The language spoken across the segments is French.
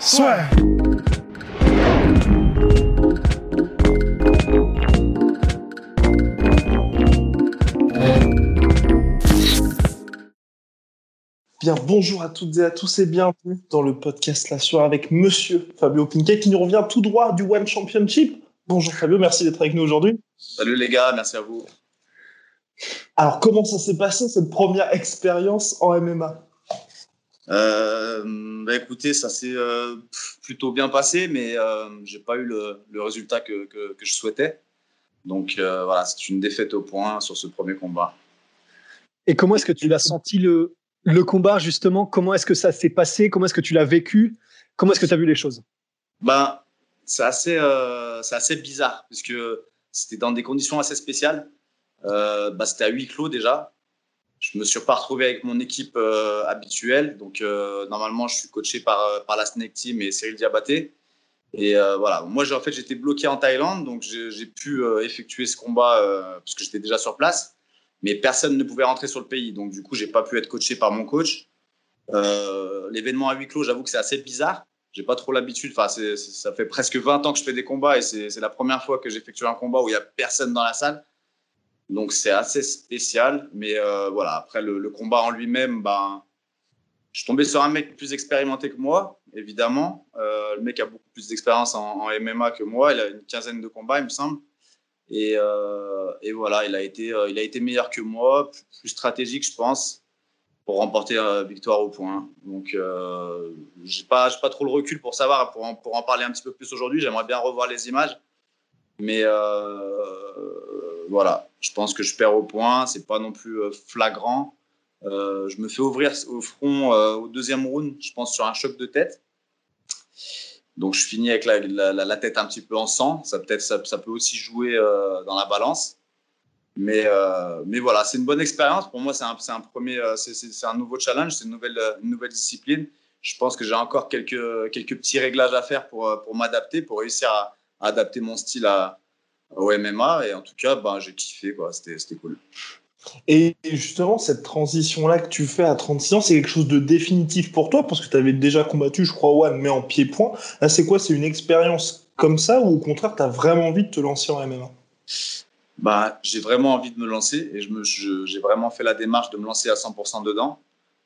Soit. Bien, bonjour à toutes et à tous et bienvenue dans le podcast La Soirée avec Monsieur Fabio Pinkey qui nous revient tout droit du One Championship. Bonjour Fabio, merci d'être avec nous aujourd'hui. Salut les gars, merci à vous. Alors, comment ça s'est passé cette première expérience en MMA Euh, bah écoutez, ça s'est euh, plutôt bien passé, mais euh, j'ai pas eu le, le résultat que, que, que je souhaitais. Donc euh, voilà, c'est une défaite au point sur ce premier combat. Et comment est-ce que tu l'as senti le, le combat justement? Comment est-ce que ça s'est passé? Comment est-ce que tu l'as vécu? Comment est-ce que tu as vu les choses? Ben, c'est assez, euh, assez bizarre, puisque c'était dans des conditions assez spéciales. Bah, c'était à huis clos déjà. Je me suis pas retrouvé avec mon équipe euh, habituelle. Donc, euh, normalement, je suis coaché par, euh, par la Snake Team et Cyril Diabaté. Et voilà, moi, en fait, j'étais bloqué en Thaïlande, donc j'ai, pu effectuer ce combat euh, puisque j'étais déjà sur place. Mais personne ne pouvait rentrer sur le pays, donc du coup, j'ai pas pu être coaché par mon coach. L'événement à huis clos, j'avoue que c'est assez bizarre. J'ai pas trop l'habitude. Enfin, ça fait presque 20 ans que je fais des combats et c'est la première fois que j'effectue un combat où il y a personne dans la salle. Donc c'est assez spécial, mais euh, voilà. Après le, combat en lui-même, ben, je suis tombé sur un mec plus expérimenté que moi, évidemment. Euh, le mec a beaucoup plus d'expérience en, MMA que moi. Il a une quinzaine de combats, il me semble. Et, euh, voilà, il a été, il a été meilleur que moi, plus, stratégique, je pense, pour remporter victoire au point. Donc j'ai pas, j'ai pas trop le recul pour savoir, pour en, pour en parler un petit peu plus aujourd'hui. J'aimerais bien revoir les images, mais voilà, je pense que je perds au point. C'est pas non plus euh, flagrant. Euh, je me fais ouvrir au front euh, au deuxième round, je pense, sur un choc de tête. Donc je finis avec la, tête un petit peu en sang. Ça, peut, aussi jouer dans la balance. Mais, voilà, c'est une bonne expérience. Pour moi, c'est un, premier, un nouveau challenge, c'est une nouvelle, discipline. Je pense que j'ai encore quelques, petits réglages à faire pour, m'adapter, pour réussir à adapter mon style à, au MMA. Et en tout cas, ben, j'ai kiffé. quoi. C'était c'était cool. Et justement, cette transition-là que tu fais à 36 ans, c'est quelque chose de définitif pour toi? Parce que tu avais déjà combattu, je crois, One, mais en pied-point. Là, c'est quoi? C'est une expérience comme ça ou au contraire, tu as vraiment envie de te lancer en MMA Bah, j'ai vraiment envie de me lancer et je me, je- j'ai vraiment fait la démarche de me lancer à 100% dedans.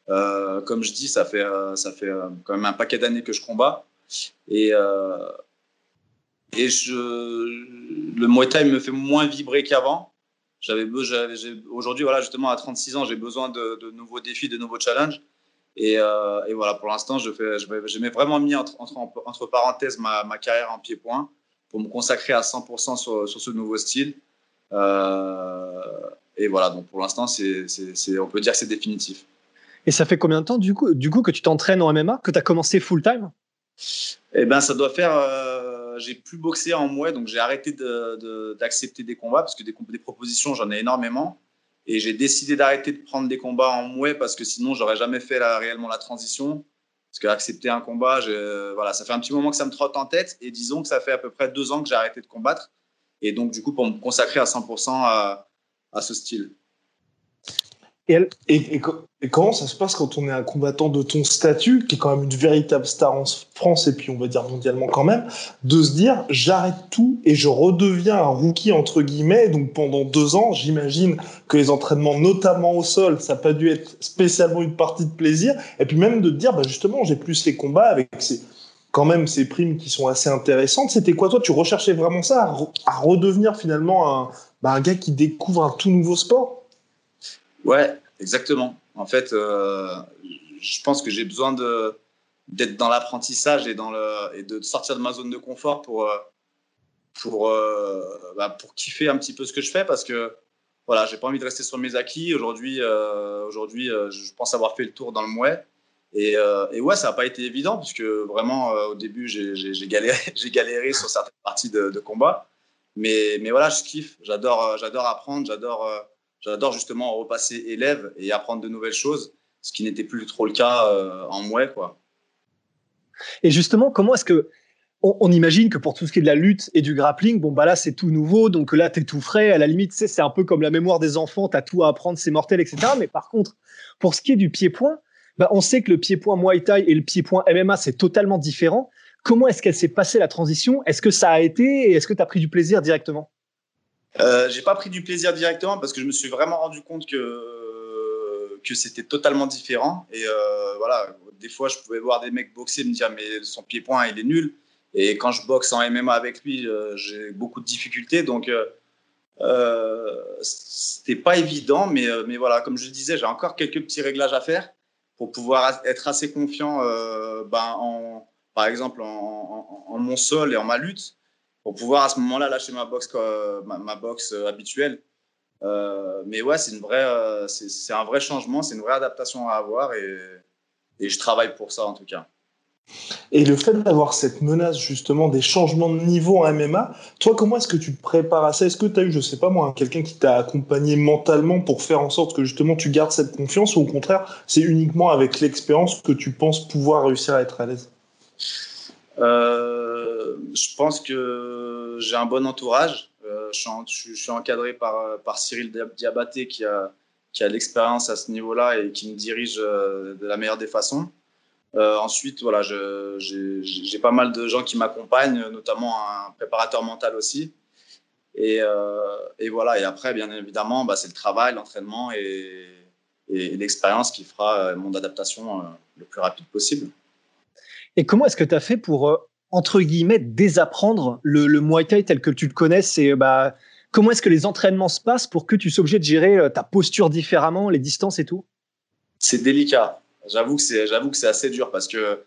Euh, comme je dis, ça fait, ça fait euh, quand même un paquet d'années que je combats. Et, euh, et je, le Muay Thai me fait moins vibrer qu'avant. J'avais Aujourd'hui, voilà, justement, à 36 ans, j'ai besoin de, de nouveaux défis, de nouveaux challenges. Et, euh, et voilà, pour l'instant, je fais, je, vraiment mis entre, entre, entre parenthèses ma, ma carrière en pied-point pour me consacrer à 100% sur, sur ce nouveau style. Euh, et voilà, donc pour l'instant, c'est, on peut dire que c'est définitif. Et ça fait combien de temps du coup, du coup que tu t'entraînes en MMA, que tu as commencé full time? Eh ben, ça doit faire. euh, j'ai plus boxé en mouet, donc j'ai arrêté d'accepter des combats parce que des, propositions, j'en ai énormément. Et j'ai décidé d'arrêter de prendre des combats en mouet parce que sinon, j'aurais jamais fait réellement la transition. Parce qu'accepter un combat, voilà, ça fait un petit moment que ça me trotte en tête. Et disons que ça fait à peu près deux ans que j'ai arrêté de combattre. Et donc, du coup, pour me consacrer à 100% à, à ce style. Et, elle- comment ça se passe quand on est un combattant de ton statut, qui est quand même une véritable star en France et puis on va dire mondialement quand même, de se dire j'arrête tout et je redeviens un rookie entre guillemets. Donc pendant deux ans, j'imagine que les entraînements, notamment au sol, ça n'a pas dû être spécialement une partie de plaisir. Et puis même de te dire bah justement j'ai plus ces combats avec ces quand même ces primes qui sont assez intéressantes. C'était quoi toi? Tu recherchais vraiment ça à, à redevenir finalement un, bah, un gars qui découvre un tout nouveau sport? Ouais, exactement. En fait, euh, je pense que j'ai besoin d'être dans l'apprentissage et de sortir de ma zone de confort pour euh, euh, bah, pour kiffer un petit peu ce que je fais parce que voilà, j'ai pas envie de rester sur mes acquis. Aujourd'hui, aujourd'hui, je pense avoir fait le tour dans le mouet Et, ouais, ça n'a pas été évident, puisque vraiment, au début, j'ai galéré, galéré sur certaines parties de, de combat. Mais, mais voilà, je kiffe. J'adore, j'adore apprendre. J'adore, j'adore justement repasser élève et apprendre de nouvelles choses, ce qui n'était plus trop le cas en mouet, quoi. Et justement, comment est-ce que on, imagine que pour tout ce qui est de la lutte et du grappling, bon bah là c'est tout nouveau, donc là tu es tout frais. À la limite, c'est un peu comme la mémoire des enfants, tu as tout à apprendre, c'est mortel, etc. Mais par contre, pour ce qui est du pied-point, bah, on sait que le pied-point Muay Thai et le pied-point MMA c'est totalement différent. Comment est-ce qu'elle s'est passée la transition? Est-ce que ça a été et est-ce que tu as pris du plaisir directement? Euh, J'ai pas pris du plaisir directement parce que je me suis vraiment rendu compte que que c'était totalement différent. Et euh, voilà, des fois, je pouvais voir des mecs boxer et me dire, mais son pied-point, il est nul. Et quand je boxe en MMA avec lui, euh, j'ai beaucoup de difficultés. Donc, c'était pas évident. Mais, mais voilà, comme je disais, j'ai encore quelques petits réglages à faire pour pouvoir être assez confiant, ben, en, par exemple, en, mon sol et en ma lutte, pour pouvoir à ce moment-là lâcher ma boxe, ma, ma boxe habituelle. Euh, mais ouais, c'est une vraie, euh, c'est un vrai changement, c'est une vraie adaptation à avoir et, et, je travaille pour ça en tout cas. Et le fait d'avoir cette menace justement des changements de niveau en MMA, toi comment est-ce que tu te prépares à ça? Est-ce que tu as eu, je sais pas moi, quelqu'un qui t'a accompagné mentalement pour faire en sorte que justement tu gardes cette confiance ou au contraire c'est uniquement avec l'expérience que tu penses pouvoir réussir à être à l'aise? Euh, Je pense que j'ai un bon entourage. Euh, je, suis encadré par, Cyril Diabaté qui a, qui a l'expérience à ce niveau-là et qui me dirige euh, de la meilleure des façons. Euh, ensuite, voilà, j'ai pas mal de gens qui m'accompagnent, notamment un préparateur mental aussi. Et, et, voilà. Et après, bien évidemment, bah, c'est le travail, l'entraînement et, et l'expérience qui fera mon adaptation le plus rapide possible. Et comment est-ce que tu as fait pour entre guillemets, désapprendre le, le Muay Thai tel que tu le connais C'est bah, comment est-ce que les entraînements se passent pour que tu sois obligé de gérer euh, ta posture différemment, les distances et tout? C'est délicat. J'avoue que c'est, j'avoue que c'est assez dur parce que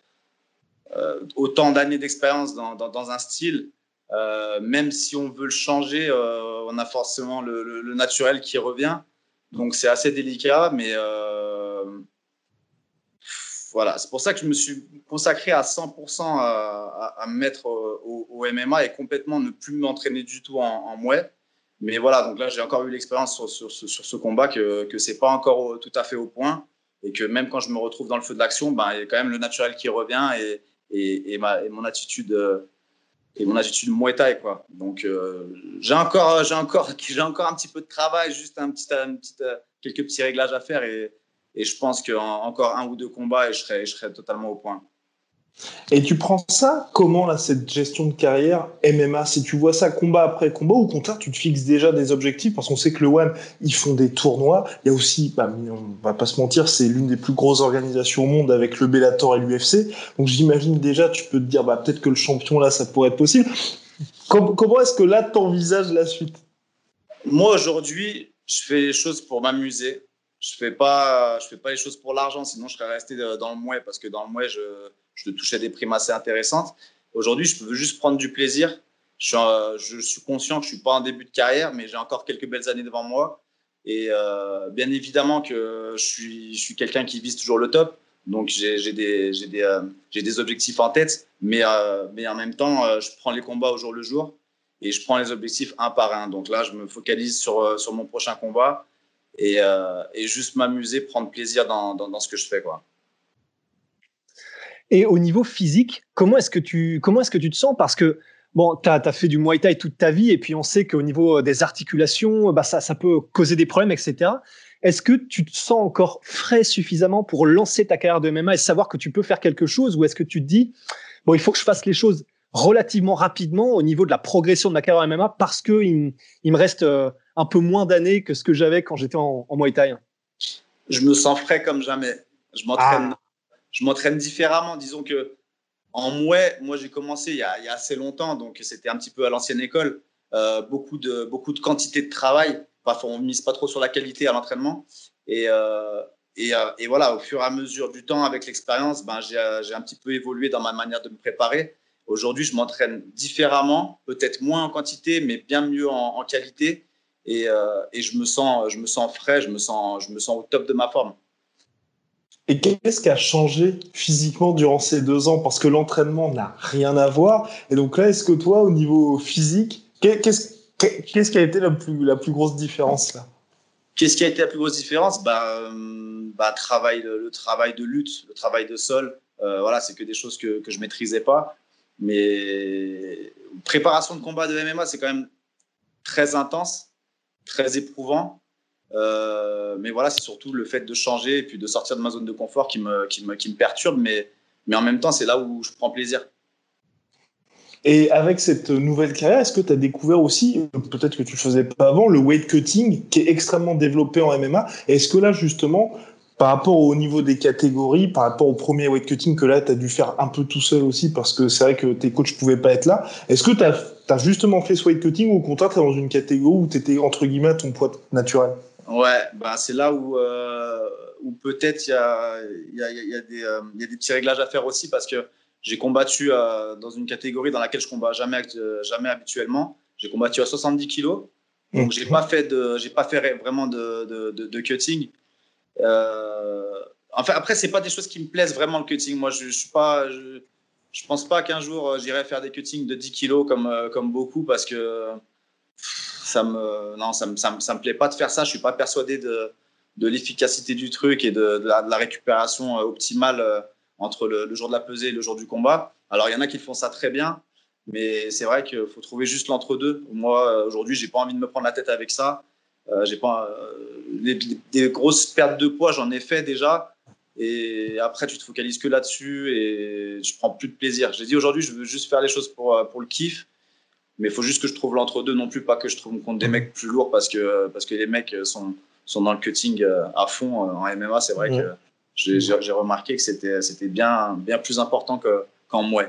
euh, autant d'années d'expérience dans, dans, un style, euh, même si on veut le changer, on a forcément le, le, naturel qui revient. Donc c'est assez délicat, mais voilà, c'est pour ça que je me suis consacré à 100% à, me mettre au, MMA et complètement ne plus m'entraîner du tout en, en mouet. Mais voilà, donc là, j'ai encore eu l'expérience sur, ce combat que, que c'est pas encore tout à fait au point et que même quand je me retrouve dans le feu de l'action, ben, il y a quand même le naturel qui revient et, ma, et mon attitude et mon attitude Muay quoi. Donc euh, j'ai encore encore encore un petit peu de travail, juste un petit quelques petits réglages à faire et, et je pense qu'encore un ou deux combats et je serai, je serai totalement au point. Et tu prends ça comment, là, cette gestion de carrière MMA Si tu vois ça combat après combat, ou au contraire, tu te fixes déjà des objectifs Parce qu'on sait que le One, ils font des tournois. Il y a aussi, bah, on va pas se mentir, c'est l'une des plus grosses organisations au monde avec le Bellator et l'UFC. Donc j'imagine déjà, tu peux te dire, bah, peut-être que le champion, là, ça pourrait être possible. comment, comment est-ce que là, tu envisages la suite? Moi, aujourd'hui, je fais les choses pour m'amuser je fais pas je fais pas les choses pour l'argent sinon je serais resté dans le mouet parce que dans le mouet je, je touchais des primes assez intéressantes. Aujourd'hui je peux juste prendre du plaisir. Je suis, je suis conscient que je suis pas en début de carrière mais j'ai encore quelques belles années devant moi. Et euh, bien évidemment que je suis je suis quelqu'un qui vise toujours le top. Donc j'ai des des euh, des objectifs en tête. Mais euh, mais en même temps je prends les combats au jour le jour. Et je prends les objectifs un par un. Donc là je me focalise sur sur mon prochain combat euh, et, juste m'amuser, prendre plaisir dans, dans, ce que je fais. Quoi. Et au niveau physique, comment est-ce que tu, comment est-ce que tu te sens? Parce que bon, tu as, fait du Muay Thai toute ta vie et puis on sait qu'au niveau des articulations, bah, ça, ça peut causer des problèmes, etc. Est-ce que tu te sens encore frais suffisamment pour lancer ta carrière de MMA et savoir que tu peux faire quelque chose? Ou est-ce que tu te dis, bon, il faut que je fasse les choses relativement rapidement au niveau de la progression de ma carrière MMA parce que il, me reste euh, un peu moins d'années que ce que j'avais quand j'étais en, en, Muay Thai Je me sens frais comme jamais. Je m'entraîne, ah. je m'entraîne différemment. Disons que en Muay, moi j'ai commencé il y, a, il y, a, assez longtemps, donc c'était un petit peu à l'ancienne école. Euh, beaucoup de beaucoup de quantité de travail. Parfois on mise pas trop sur la qualité à l'entraînement. Et, euh, et, et, voilà, au fur et à mesure du temps, avec l'expérience, ben, j'ai un petit peu évolué dans ma manière de me préparer. Aujourd'hui, je m'entraîne différemment, peut-être moins en quantité, mais bien mieux en, qualité. Et, euh, et, je, me sens, je me sens frais, je me sens, je me sens au top de ma forme. Et qu'est-ce qui a changé physiquement durant ces deux ans? Parce que l'entraînement n'a rien à voir. Et donc là, est-ce que toi, au niveau physique, qu'est-ce qu'est-ce qui a été la plus, la plus grosse différence là? Qu'est-ce qui a été la plus grosse différence? Bah, euh, bah, travail, le, travail de lutte, le travail de sol. Euh, voilà, c'est que des choses que, que je maîtrisais pas. Mais préparation de combat de MMA, c'est quand même très intense, très éprouvant. Euh, mais voilà, c'est surtout le fait de changer et puis de sortir de ma zone de confort qui me, qui me, qui me perturbe. Mais, mais en même temps, c'est là où je prends plaisir. Et avec cette nouvelle carrière, est-ce que tu as découvert aussi, peut-être que tu ne faisais pas avant, le weight cutting qui est extrêmement développé en MMA Est-ce que là, justement, par rapport au niveau des catégories, par rapport au premier weight cutting que là, tu as dû faire un peu tout seul aussi parce que c'est vrai que tes coachs ne pouvaient pas être là, est-ce que tu as, as, justement fait ce weight cutting ou au contraire, tu es dans une catégorie où tu étais entre guillemets à ton poids naturel? Ouais, bah c'est là où, euh, où peut-être il y a, y, a, y, a des, euh, y a des petits réglages à faire aussi parce que j'ai combattu euh, dans une catégorie dans laquelle je combats jamais, jamais habituellement. J'ai combattu à 70 kilos. Donc, j'ai pas fait de, j'ai pas fait vraiment de, de, de, cutting. Enfin, après, c'est pas des choses qui me plaisent vraiment le cutting. Moi, je, je suis pas, je, pense pas qu'un jour j'irai faire des cuttings de 10 kilos comme, comme beaucoup parce que ça me, non, ça me, ça me, ça me plaît pas de faire ça. Je suis pas persuadé de, de l'efficacité du truc et de, de, la, récupération euh, optimale euh, entre le, jour de la pesée et le jour du combat. Alors, il y en a qui font ça très bien, mais c'est vrai qu'il faut trouver juste l'entre-deux. Moi, euh, aujourd'hui, j'ai pas envie de me prendre la tête avec ça. Euh, j'ai pas des grosses pertes de poids, j'en ai fait déjà. Et après, tu te focalises que là-dessus et je prends plus de plaisir. J'ai dit aujourd'hui, je veux juste faire les choses pour, pour le kiff mais il faut juste que je trouve l'entre-deux non plus, pas que je trouve contre des mecs plus lourds parce que, parce que les mecs sont, sont dans le cutting euh, à fond euh, en MMA. C'est vrai que j'ai remarqué que c'était bien, bien plus important qu'en moi.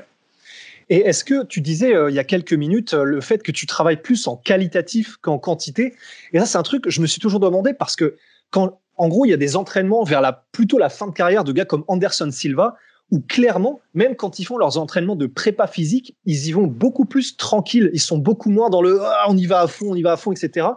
Et est-ce que tu disais euh, il y a quelques minutes le fait que tu travailles plus en qualitatif qu'en quantité? Et ça, c'est un truc que je me suis toujours demandé parce que quand, en gros, il y a des entraînements vers la, plutôt la fin de carrière de gars comme Anderson Silva où clairement, même quand ils font leurs entraînements de prépa physique, ils y vont beaucoup plus tranquilles. Ils sont beaucoup moins dans le ah, on y va à fond, on y va à fond, etc.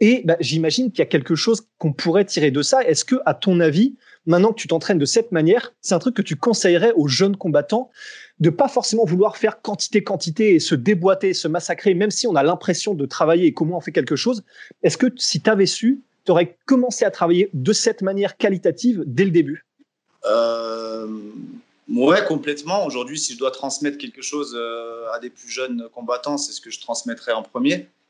Et bah, j'imagine qu'il y a quelque chose qu'on pourrait tirer de ça. Est-ce que, à ton avis, maintenant que tu t'entraînes de cette manière, c'est un truc que tu conseillerais aux jeunes combattants de pas forcément vouloir faire quantité, quantité et se déboîter, se massacrer, même si on a l'impression de travailler et comment on fait quelque chose? Est-ce que si tu avais su, tu aurais commencé à travailler de cette manière qualitative dès le début? Euh, Ouais, complètement. Aujourd'hui, si je dois transmettre quelque chose euh, à des plus jeunes combattants, c'est ce que je transmettrai en premier.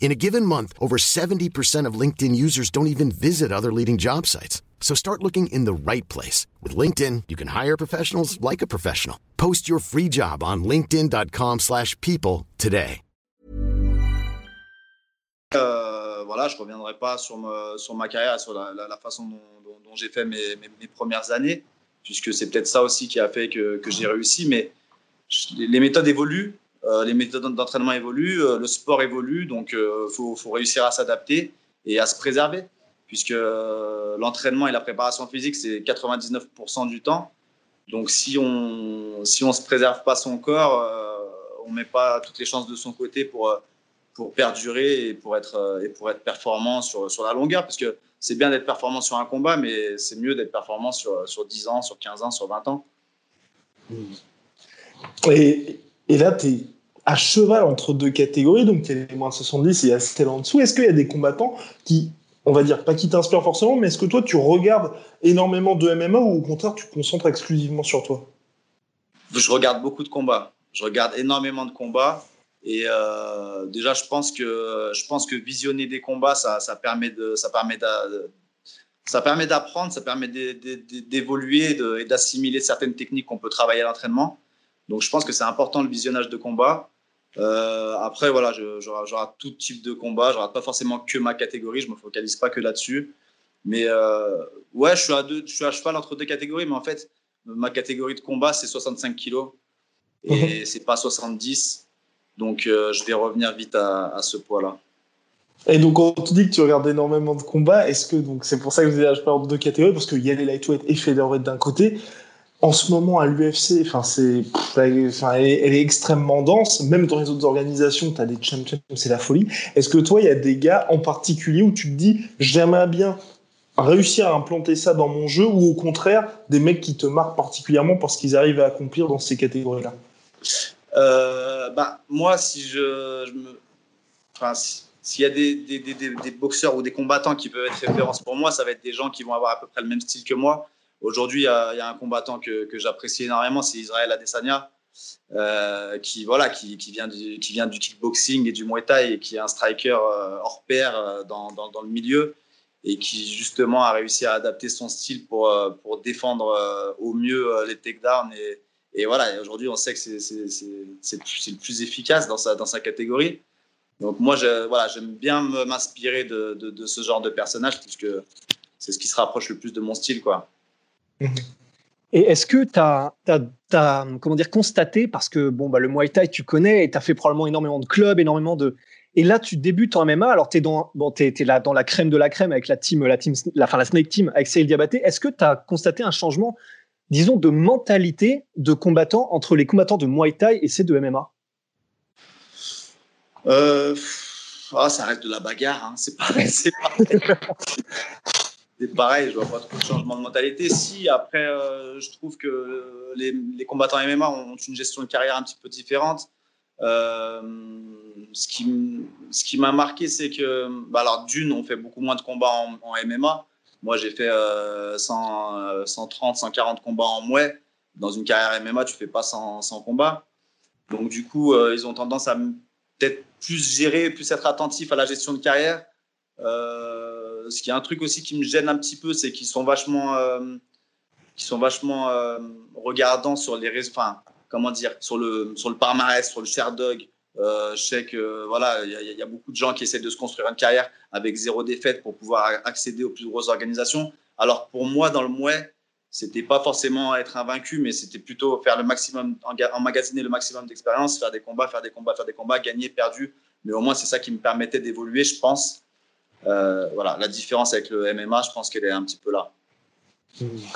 In a given month, over 70% of LinkedIn users don't even visit other leading job sites. So start looking in the right place. With LinkedIn, you can hire professionals like a professional. Post your free job on linkedin.com slash people today. Euh, voilà, je reviendrai pas sur, me, sur, ma carrière, sur la, la, la façon dont, dont, dont j'ai fait mes, mes, mes, premières années, puisque c'est peut-être ça aussi qui a fait que, que j'ai réussi. Mais je, les méthodes évoluent. Euh, les méthodes d'entraînement évoluent, euh, le sport évolue, donc il euh, faut, réussir à s'adapter et à se préserver, puisque l'entraînement et la préparation physique, c'est 99% du temps. Donc si on si on se préserve pas son corps, on met pas toutes les chances de son côté pour pour perdurer et pour être et pour être performant sur sur la longueur, parce que c'est bien d'être performant sur un combat, mais c'est mieux d'être performant sur sur 10 ans, sur 15 ans, sur 20 ans. Et, et là, tu à cheval entre deux catégories, donc il y a les moins de 70 et il y a en dessous. Est-ce qu'il y a des combattants qui, on va dire, pas qui t'inspirent forcément, mais est-ce que toi tu regardes énormément de MMA ou au contraire tu te concentres exclusivement sur toi? Je regarde beaucoup de combats. Je regarde énormément de combats. Et euh, déjà, je pense que je pense que visionner des combats, ça, ça permet de, ça permet ça permet d'apprendre, ça permet d'évoluer et d'assimiler certaines techniques qu'on peut travailler à l'entraînement. Donc, je pense que c'est important le visionnage de combats. Euh, après, voilà, j'aurai tout type de combat. Je rate pas forcément que ma catégorie. Je me focalise pas que là-dessus. Mais euh, ouais, je suis, à deux, je suis à cheval entre deux catégories. Mais en fait, ma catégorie de combat, c'est 65 kilos. Et mhm. c'est pas 70. Donc, je vais revenir vite à, ce poids-là. Et donc, quand tu dis que tu regardes énormément de combats, est-ce que donc c'est pour ça que je disais, je parle de deux catégories? Parce qu'il y a les lightweight et featherweight d'un côté. En ce moment, à l'UFC, enfin c'est, enfin, elle, est extrêmement dense. Même dans les autres organisations, tu as des champions, c'est la folie. Est-ce que toi, il y a des gars en particulier où tu te dis, j'aimerais bien réussir à implanter ça dans mon jeu, ou au contraire, des mecs qui te marquent particulièrement parce qu'ils arrivent à accomplir dans ces catégories-là? Euh, bah, Moi, si je. Enfin, s'il y a des, des, des, des, boxeurs ou des combattants qui peuvent être références pour moi, ça va être des gens qui vont avoir à peu près le même style que moi. Aujourd'hui, il y, a un combattant que, j'apprécie énormément, c'est Israël Adesanya, euh, qui, voilà, qui, vient du, qui kickboxing et du muay thai et qui est un striker euh, hors pair euh, dans, le milieu et qui justement a réussi à adapter son style pour, défendre au mieux les takedowns. Et, et voilà, aujourd'hui, on sait que c'est le plus efficace dans sa, catégorie. Donc moi, voilà, j'aime bien m'inspirer de, de, ce genre de personnage puisque c'est ce qui se rapproche le plus de mon style, quoi. Et est-ce que tu as, comment dire, constaté, parce que bon, bah, le Muay Thai, tu connais, et tu as fait probablement énormément de clubs, énormément de. Et là, tu débutes en MMA, alors tu es, dans, bon, es, là dans la crème de la crème avec la team, la, team, la, enfin, la Snake Team avec Cyril Diabaté. Est-ce que tu as constaté un changement, disons, de mentalité de combattant entre les combattants de Muay Thai et ceux de MMA euh, ah, ça reste de la bagarre, hein. c'est pareil. Pareil, je vois pas trop de changement de mentalité. Si, après, euh, je trouve que les, combattants MMA ont une gestion de carrière un petit peu différente. Euh, ce qui, ce qui m'a marqué, c'est que, bah alors, d'une, on fait beaucoup moins de combats en, MMA. Moi, j'ai fait 100, 130, 140 combats en mouet. Dans une carrière MMA, tu fais pas 100, 100 combats. Donc, du coup, ils ont tendance à peut-être plus gérer, plus être attentif à la gestion de carrière. Euh, ce qui est un truc aussi qui me gêne un petit peu, c'est qu'ils sont vachement, euh, sont vachement euh, regardants sur les enfin, comment dire, sur le, sur le palmarès, sur le Sherdog. je sais que voilà, il y, a beaucoup de gens qui essaient de se construire une carrière avec zéro défaite pour pouvoir accéder aux plus grosses organisations. Alors pour moi, dans le mouet, c'était pas forcément être invaincu, mais c'était plutôt faire le maximum, emmagasiner le maximum d'expérience, faire des combats, faire des combats, faire des combats, gagner, perdu. Mais au moins, c'est ça qui me permettait d'évoluer, je pense. Euh, voilà, la différence avec le MMA, je pense qu'elle est un petit peu là.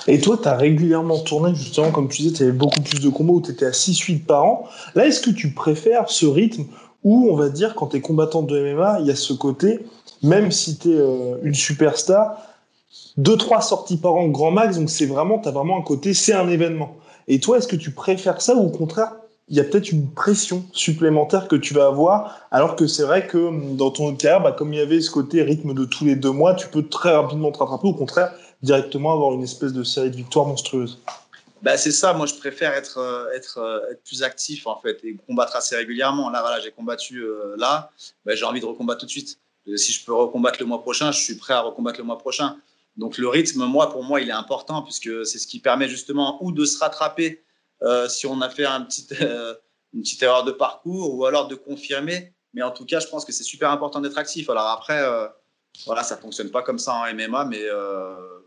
Et toi, tu as régulièrement tourné, justement, comme tu disais, tu avais beaucoup plus de combats où tu étais à 6-8 par an. Là, est-ce que tu préfères ce rythme où, on va dire, quand tu es combattant de MMA, il y a ce côté, même si tu es euh, une superstar, deux, trois sorties par an, grand max. Donc, c'est vraiment, tu as vraiment un côté, c'est un événement. Et toi, est-ce que tu préfères ça ou au contraire, il y a peut-être une pression supplémentaire que tu vas avoir, alors que c'est vrai que hum, dans ton carrière, bah, comme il y avait ce côté rythme de tous les deux mois, tu peux très rapidement te rattraper, au contraire, directement avoir une espèce de série de victoires monstrueuses. Bah, c'est ça, moi je préfère être, euh, euh, plus actif en fait et combattre assez régulièrement. Là, voilà, j'ai combattu euh, là, bah, j'ai envie de recombattre tout de suite. Si je peux recombattre le mois prochain, je suis prêt à recombattre le mois prochain. Donc le rythme, moi, pour moi, il est important puisque c'est ce qui permet justement ou de se rattraper euh, si on a fait un petit, euh, une petite erreur de parcours ou alors de confirmer. Mais en tout cas, je pense que c'est super important d'être actif. Alors après, euh, voilà, ça fonctionne pas comme ça en MMA, mais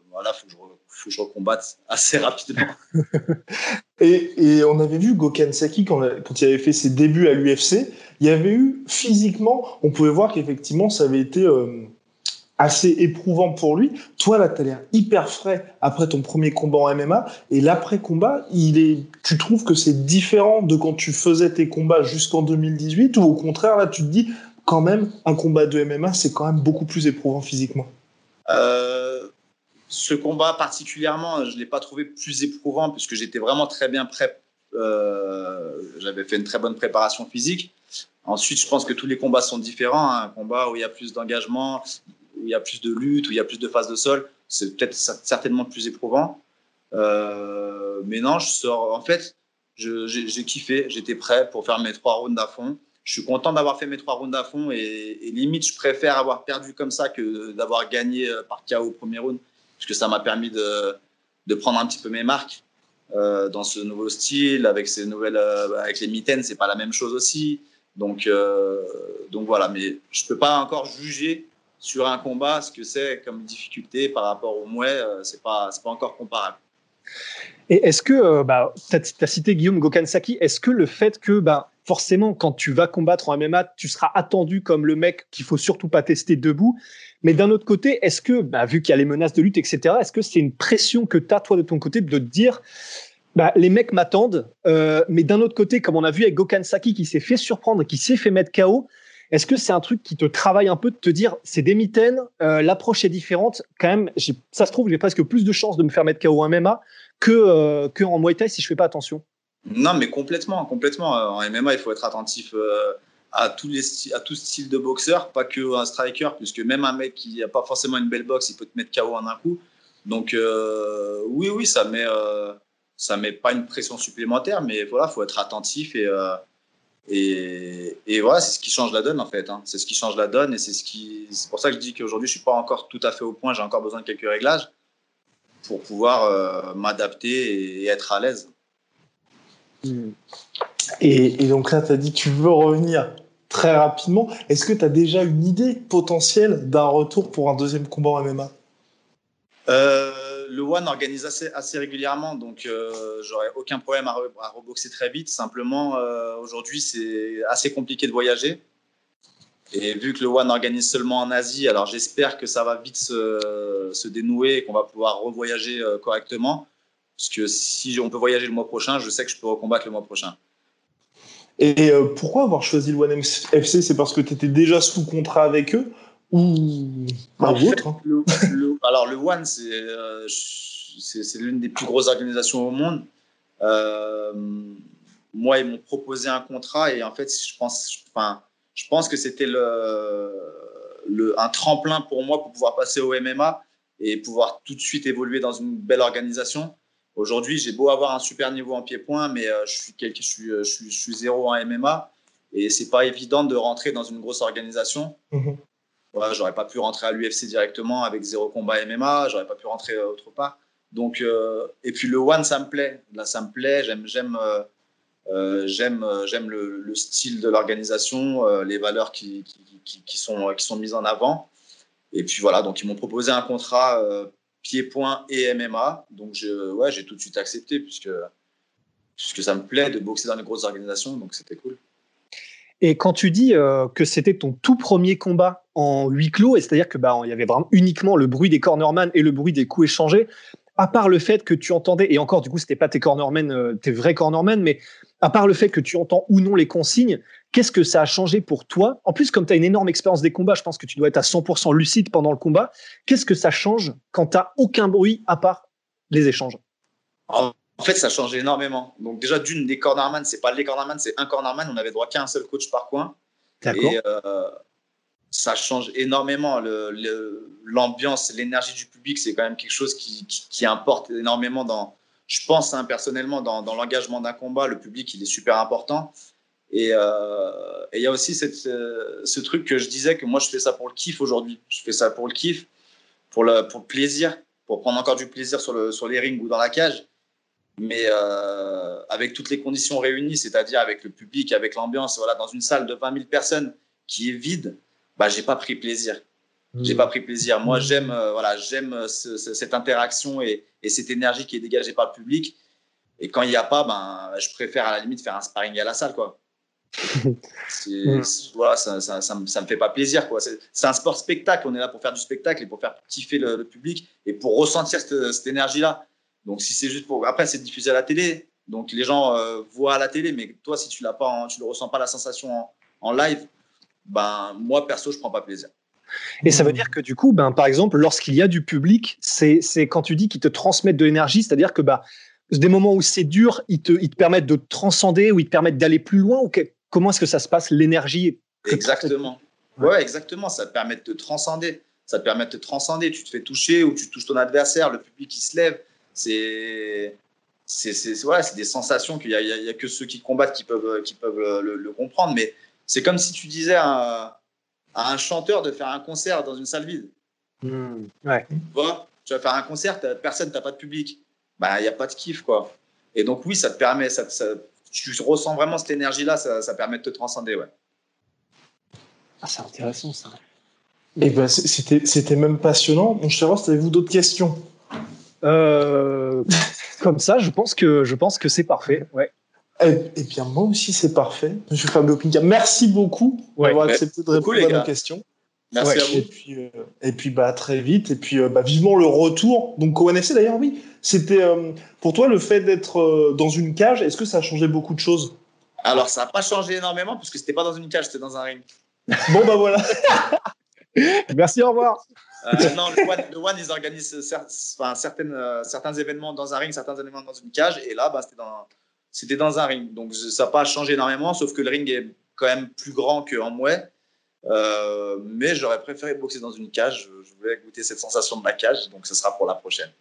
voilà, faut que je, faut que je recombatte assez rapidement. et, et, on avait vu Gokhan Saki quand, quand il avait fait ses débuts à l'UFC. Il y avait eu physiquement, on pouvait voir qu'effectivement, ça avait été assez éprouvant pour lui. Toi, là, tu as l'air hyper frais après ton premier combat en MMA. Et l'après-combat, est, tu trouves que c'est différent de quand tu faisais tes combats jusqu'en 2018 ou au contraire, là, tu te dis, quand même, un combat de MMA, c'est quand même beaucoup plus éprouvant physiquement? Euh, Ce combat particulièrement, je ne l'ai pas trouvé plus éprouvant puisque j'étais vraiment très bien prêt. Euh, j'avais fait une très bonne préparation physique. Ensuite, je pense que tous les combats sont différents. Hein. Un combat où il y a plus d'engagement, où il y a plus de lutte, où il y a plus de phases de sol, c'est peut-être certainement plus éprouvant. Euh, mais non, je sors. En fait, j'ai kiffé, j'étais prêt pour faire mes trois rounds à fond. Je suis content d'avoir fait mes trois rounds à fond et, limite, je préfère avoir perdu comme ça que d'avoir gagné euh, par KO au premier round, puisque ça m'a permis de, de, prendre un petit peu mes marques euh, dans ce nouveau style, avec ces nouvelles, avec les mitaines, c'est pas la même chose aussi. Donc, donc voilà, mais je peux pas encore juger sur un combat, ce que c'est comme difficulté par rapport au mouet, euh, c'est pas, pas encore comparable. Et est-ce que, bah, tu as, cité Guillaume Gokansaki, est-ce que le fait que bah, forcément, quand tu vas combattre en MMA, tu seras attendu comme le mec qu'il faut surtout pas tester debout? Mais d'un autre côté, est-ce que, bah, vu qu'il y a les menaces de lutte, etc., est-ce que c'est une pression que tu as, toi, de ton côté, de te dire, bah, les mecs m'attendent, euh, mais d'un autre côté, comme on a vu avec Gokan Saki qui s'est fait surprendre, qui s'est fait mettre KO, est-ce que c'est un truc qui te travaille un peu de te dire, c'est des mitaines, euh, l'approche est différente, quand même, ça se trouve, j'ai presque plus de chances de me faire mettre KO en MMA que, euh, que en Muay Thai si je fais pas attention non, mais complètement, complètement. Euh, en MMA, il faut être attentif à tous les à tout style de boxeur, pas que un striker, puisque même un mec qui n'a pas forcément une belle boxe, il peut te mettre KO en un coup. Donc oui, oui, ça met ça met pas une pression supplémentaire, mais voilà, faut être attentif et et, et, voilà, c'est ce qui change la donne en fait. Hein. C'est ce qui change la donne et c'est ce qui c'est pour ça que je dis qu'aujourd'hui je suis pas encore tout à fait au point. J'ai encore besoin de quelques réglages pour pouvoir m'adapter et être à l'aise. Et, donc là, tu as dit que tu veux revenir très rapidement. Est-ce que tu as déjà une idée potentielle d'un retour pour un deuxième combat en MMA euh, Le One organise assez, régulièrement, donc euh, j'aurais aucun problème à, reboxer très vite. Simplement, euh, aujourd'hui, c'est assez compliqué de voyager. Et vu que le One organise seulement en Asie, alors j'espère que ça va vite se, se dénouer et qu'on va pouvoir revoyager correctement. Parce que si on peut voyager le mois prochain, je sais que je peux recombattre le mois prochain. Et euh, pourquoi avoir choisi le One FC C'est parce que tu étais déjà sous contrat avec eux ou autre, hein? le, alors le One, euh, c'est l'une des plus grosses organisations au monde. Euh, moi, ils m'ont proposé un contrat et en fait, je pense, enfin, je pense que c'était le, le, un tremplin pour moi pour pouvoir passer au MMA et pouvoir tout de suite évoluer dans une belle organisation. Aujourd'hui, j'ai beau avoir un super niveau en pied-point, mais euh, je, suis suis, je, suis, je suis zéro en MMA et c'est pas évident de rentrer dans une grosse organisation. Mm j'aurais pas pu rentrer à l'UFC directement avec zéro combat MMA, j'aurais pas pu rentrer euh, autre part. Donc, euh, et puis le one, ça me plaît. Là, ça me plaît. J'aime, j'aime, j'aime, j'aime le, style de l'organisation, les valeurs qui, qui, sont, qui sont mises en avant. Et puis voilà, donc ils m'ont proposé un contrat pied-point et MMA. Donc, je, ouais, j'ai tout de suite accepté puisque, puisque ça me plaît de boxer dans les grosses organisations. Donc, c'était cool. Et quand tu dis euh, que c'était ton tout premier combat en huis clos, c'est-à-dire que bah, il y avait vraiment uniquement le bruit des cornerman et le bruit des coups échangés, à part le fait que tu entendais, et encore du coup c'était pas tes cornermen, euh, tes vrais cornermen, mais à part le fait que tu entends ou non les consignes, Qu'est-ce que ça a changé pour toi? En plus, comme tu as une énorme expérience des combats, je pense que tu dois être à 100% lucide pendant le combat. Qu'est-ce que ça change quand tu n'as aucun bruit à part les échanges? En fait, ça change énormément. Donc déjà, d'une, des cornerman, c'est pas les cornerman, c'est un cornerman. On avait droit qu'à un seul coach par coin. Et euh, ça change énormément. L'ambiance, l'énergie du public, c'est quand même quelque chose qui, importe énormément dans, je pense hein, personnellement, dans, l'engagement d'un combat. Le public, il est super important. Euh, et il y a aussi euh, ce truc que je disais que moi, je fais ça pour le kiff aujourd'hui. Je fais ça pour le kiff, pour le, plaisir, pour prendre encore du plaisir sur les rings ou dans la cage. Mais euh, avec toutes les conditions réunies, c'est-à-dire avec le public, avec l'ambiance, voilà, dans une salle de 20 000 personnes qui est vide, bah, j'ai pas pris plaisir. Mmh. J'ai pas pris plaisir. Moi, mmh. j'aime voilà, j'aime cette interaction et, et, cette énergie qui est dégagée par le public. Et quand il n'y a pas, ben, je préfère à la limite faire un sparring à la salle, quoi. Mm. voilà, ça, ça, ça, me, ça, me fait pas plaisir. quoi. C'est un sport spectacle. On est là pour faire du spectacle et pour faire kiffer le, public et pour ressentir cette, cette énergie-là. Donc, si c'est juste pour. Après, c'est diffusé à la télé. Donc, les gens euh, voient à la télé. Mais toi, si tu l'as pas, tu ne ressens pas la sensation en, live, ben, moi, perso, je prends pas plaisir. Et ça veut dire que du coup, ben, par exemple, lorsqu'il y a du public, c'est quand tu dis qu'ils te transmettent de l'énergie, c'est-à-dire que bah, des moments où c'est dur, ils te, ils te permettent de transcender ou ils te permettent d'aller plus loin ou comment est-ce que ça se passe, l'énergie Exactement. Ouais. exactement. Ça te permet de te transcender. Ça te permet de te transcender. Tu te fais toucher ou tu touches ton adversaire, le public qui se lève. C'est c'est voilà, des sensations qu'il n'y a, a, que ceux qui combattent qui peuvent, qui peuvent le, comprendre. Mais c'est comme si tu disais à, un chanteur de faire un concert dans une salle vide. Mmh, ouais. Tu, vois, tu vas faire un concert, personne, tu n'as pas de public. Bah, il n'y a pas de kiff. quoi. Et donc, oui, ça te permet, ça, ça, tu ressens vraiment cette énergie-là, ça, permet de te transcender, ouais. Ah, c'est intéressant ça. Et eh ben, c'était, c'était même passionnant. Mon cher Ross, avez-vous d'autres questions euh... comme ça, je pense que je pense que c'est parfait. Ouais. Eh, eh, bien, moi aussi, c'est parfait. Monsieur Fabio Pinca, merci beaucoup d'avoir accepté de répondre à nos questions. Merci à vous. Et puis, euh, et puis bah, très vite. Et puis, euh, bah, vivement le retour. Donc, au NFC, d'ailleurs, oui. C'était euh, pour toi le fait d'être dans une cage. Est-ce que ça a changé beaucoup de choses? Alors, ça n'a pas changé énormément puisque c'était pas dans une cage, c'était dans un ring. bon, bah voilà. Merci, au revoir. non, le One, ils organisent certaines, certains événements dans un ring, certains événements dans une cage. Et là, bah, c'était dans c'était dans un ring. Donc ça n'a pas changé énormément, sauf que le ring est quand même plus grand qu'en mouet. Euh, mais j'aurais préféré boxer dans une cage. Je voulais goûter cette sensation de la cage, donc ce sera pour la prochaine.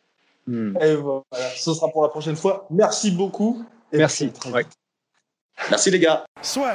Hmm. Et voilà, ce sera pour la prochaine fois. Merci beaucoup. Merci. Merci les gars. Soit.